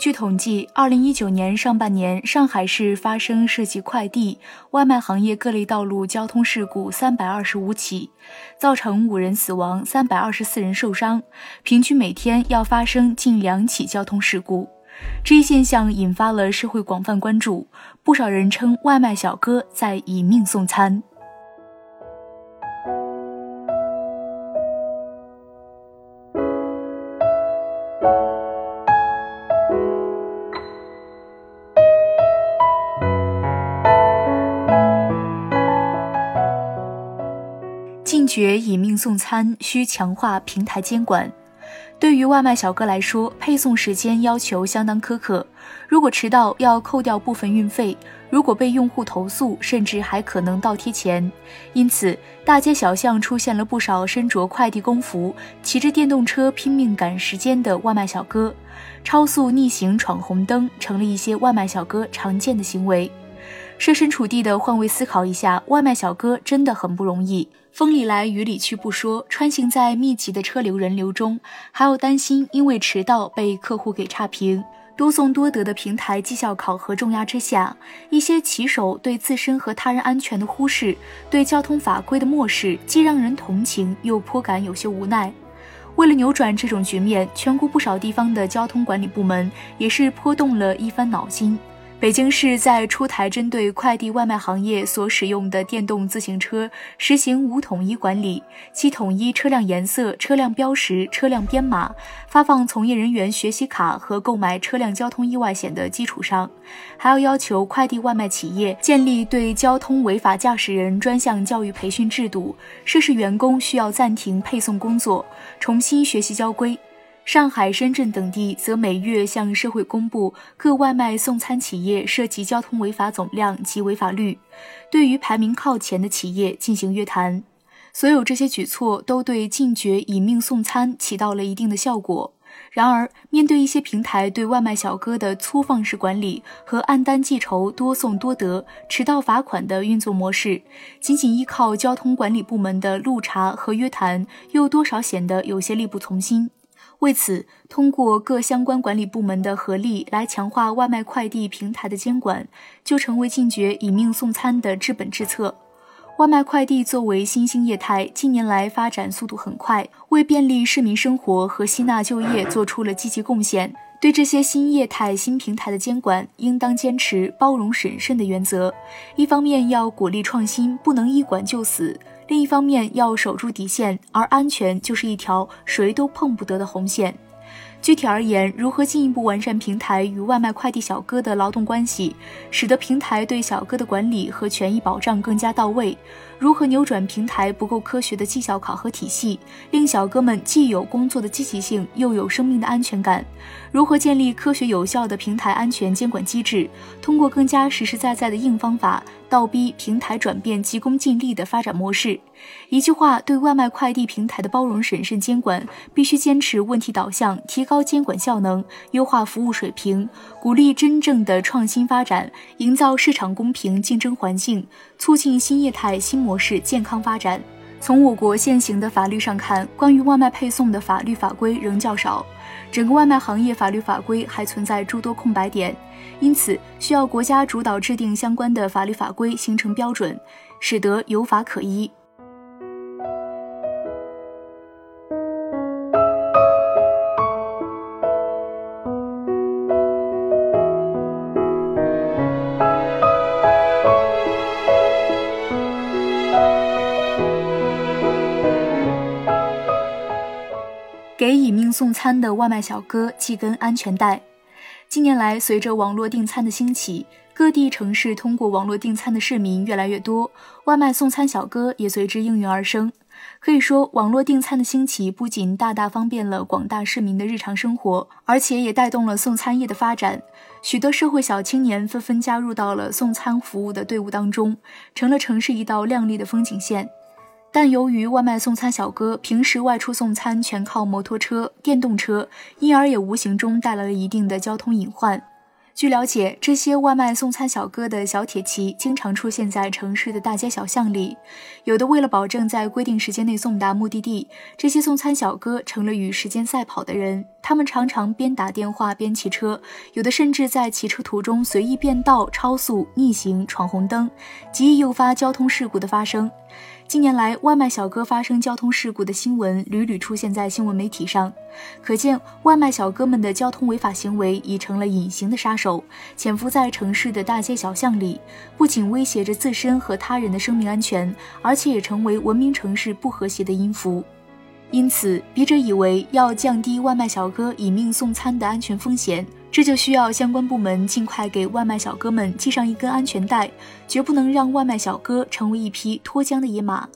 据统计，二零一九年上半年，上海市发生涉及快递、外卖行业各类道路交通事故三百二十五起，造成五人死亡、三百二十四人受伤，平均每天要发生近两起交通事故。这一现象引发了社会广泛关注，不少人称外卖小哥在以命送餐。禁绝以命送餐，需强化平台监管。对于外卖小哥来说，配送时间要求相当苛刻，如果迟到要扣掉部分运费，如果被用户投诉，甚至还可能倒贴钱。因此，大街小巷出现了不少身着快递工服、骑着电动车拼命赶时间的外卖小哥，超速逆行闯红灯成了一些外卖小哥常见的行为。设身处地的换位思考一下，外卖小哥真的很不容易。风里来雨里去不说，穿行在密集的车流人流中，还要担心因为迟到被客户给差评。多送多得的平台绩效考核重压之下，一些骑手对自身和他人安全的忽视，对交通法规的漠视，既让人同情，又颇感有些无奈。为了扭转这种局面，全国不少地方的交通管理部门也是颇动了一番脑筋。北京市在出台针对快递外卖行业所使用的电动自行车实行无统一管理，即统一车辆颜色、车辆标识、车辆编码，发放从业人员学习卡和购买车辆交通意外险的基础上，还要要求快递外卖企业建立对交通违法驾驶人专项教育培训制度，涉事员工需要暂停配送工作，重新学习交规。上海、深圳等地则每月向社会公布各外卖送餐企业涉及交通违法总量及违法率，对于排名靠前的企业进行约谈。所有这些举措都对禁绝以命送餐起到了一定的效果。然而，面对一些平台对外卖小哥的粗放式管理和按单计酬、多送多得、迟到罚款的运作模式，仅仅依靠交通管理部门的路查和约谈，又多少显得有些力不从心。为此，通过各相关管理部门的合力来强化外卖快递平台的监管，就成为禁绝以命送餐的治本之策。外卖快递作为新兴业态，近年来发展速度很快，为便利市民生活和吸纳就业做出了积极贡献。对这些新业态、新平台的监管，应当坚持包容审慎的原则。一方面要鼓励创新，不能一管就死。另一方面要守住底线，而安全就是一条谁都碰不得的红线。具体而言，如何进一步完善平台与外卖快递小哥的劳动关系，使得平台对小哥的管理和权益保障更加到位？如何扭转平台不够科学的绩效考核体系，令小哥们既有工作的积极性，又有生命的安全感？如何建立科学有效的平台安全监管机制？通过更加实实在在的硬方法，倒逼平台转变急功近利的发展模式。一句话，对外卖快递平台的包容审慎监管，必须坚持问题导向，提高监管效能，优化服务水平，鼓励真正的创新发展，营造市场公平竞争环境，促进新业态新模。式健康发展。从我国现行的法律上看，关于外卖配送的法律法规仍较少，整个外卖行业法律法规还存在诸多空白点，因此需要国家主导制定相关的法律法规，形成标准，使得有法可依。给以命送餐的外卖小哥系根安全带。近年来，随着网络订餐的兴起，各地城市通过网络订餐的市民越来越多，外卖送餐小哥也随之应运而生。可以说，网络订餐的兴起不仅大大方便了广大市民的日常生活，而且也带动了送餐业的发展。许多社会小青年纷纷加入到了送餐服务的队伍当中，成了城市一道亮丽的风景线。但由于外卖送餐小哥平时外出送餐全靠摩托车、电动车，因而也无形中带来了一定的交通隐患。据了解，这些外卖送餐小哥的小铁骑经常出现在城市的大街小巷里，有的为了保证在规定时间内送达目的地，这些送餐小哥成了与时间赛跑的人。他们常常边打电话边骑车，有的甚至在骑车途中随意变道、超速、逆行、闯红灯，极易诱发交通事故的发生。近年来，外卖小哥发生交通事故的新闻屡屡出现在新闻媒体上，可见外卖小哥们的交通违法行为已成了隐形的杀手，潜伏在城市的大街小巷里，不仅威胁着自身和他人的生命安全，而且也成为文明城市不和谐的音符。因此，笔者以为要降低外卖小哥以命送餐的安全风险。这就需要相关部门尽快给外卖小哥们系上一根安全带，绝不能让外卖小哥成为一匹脱缰的野马。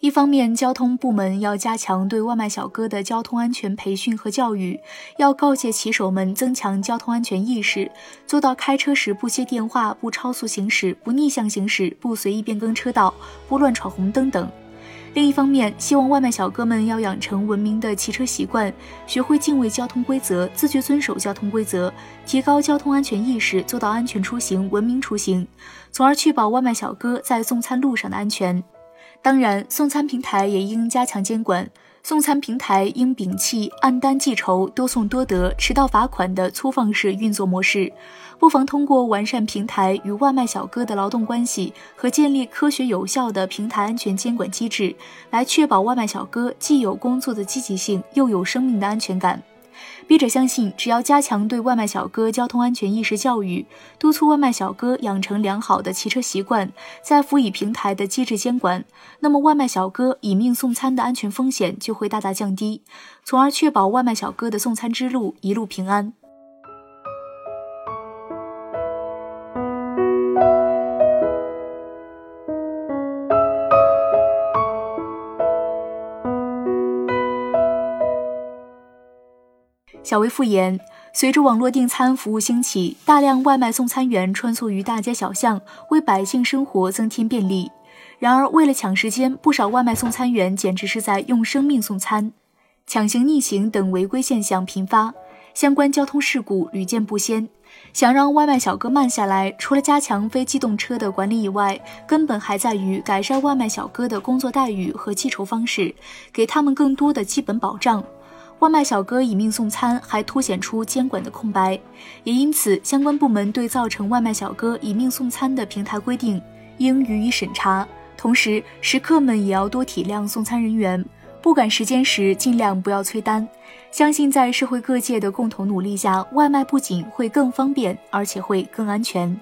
一方面，交通部门要加强对外卖小哥的交通安全培训和教育，要告诫骑手们增强交通安全意识，做到开车时不接电话、不超速行驶、不逆向行驶、不随意变更车道、不乱闯红灯等。另一方面，希望外卖小哥们要养成文明的骑车习惯，学会敬畏交通规则，自觉遵守交通规则，提高交通安全意识，做到安全出行、文明出行，从而确保外卖小哥在送餐路上的安全。当然，送餐平台也应加强监管。送餐平台应摒弃按单计酬、多送多得、迟到罚款的粗放式运作模式，不妨通过完善平台与外卖小哥的劳动关系和建立科学有效的平台安全监管机制，来确保外卖小哥既有工作的积极性，又有生命的安全感。笔者相信，只要加强对外卖小哥交通安全意识教育，督促外卖小哥养成良好的骑车习惯，再辅以平台的机制监管，那么外卖小哥以命送餐的安全风险就会大大降低，从而确保外卖小哥的送餐之路一路平安。小微复言，随着网络订餐服务兴起，大量外卖送餐员穿梭于大街小巷，为百姓生活增添便利。然而，为了抢时间，不少外卖送餐员简直是在用生命送餐，抢行、逆行等违规现象频发，相关交通事故屡见不鲜。想让外卖小哥慢下来，除了加强非机动车的管理以外，根本还在于改善外卖小哥的工作待遇和计酬方式，给他们更多的基本保障。外卖小哥以命送餐，还凸显出监管的空白，也因此，相关部门对造成外卖小哥以命送餐的平台规定应予以审查。同时，食客们也要多体谅送餐人员，不赶时间时尽量不要催单。相信在社会各界的共同努力下，外卖不仅会更方便，而且会更安全。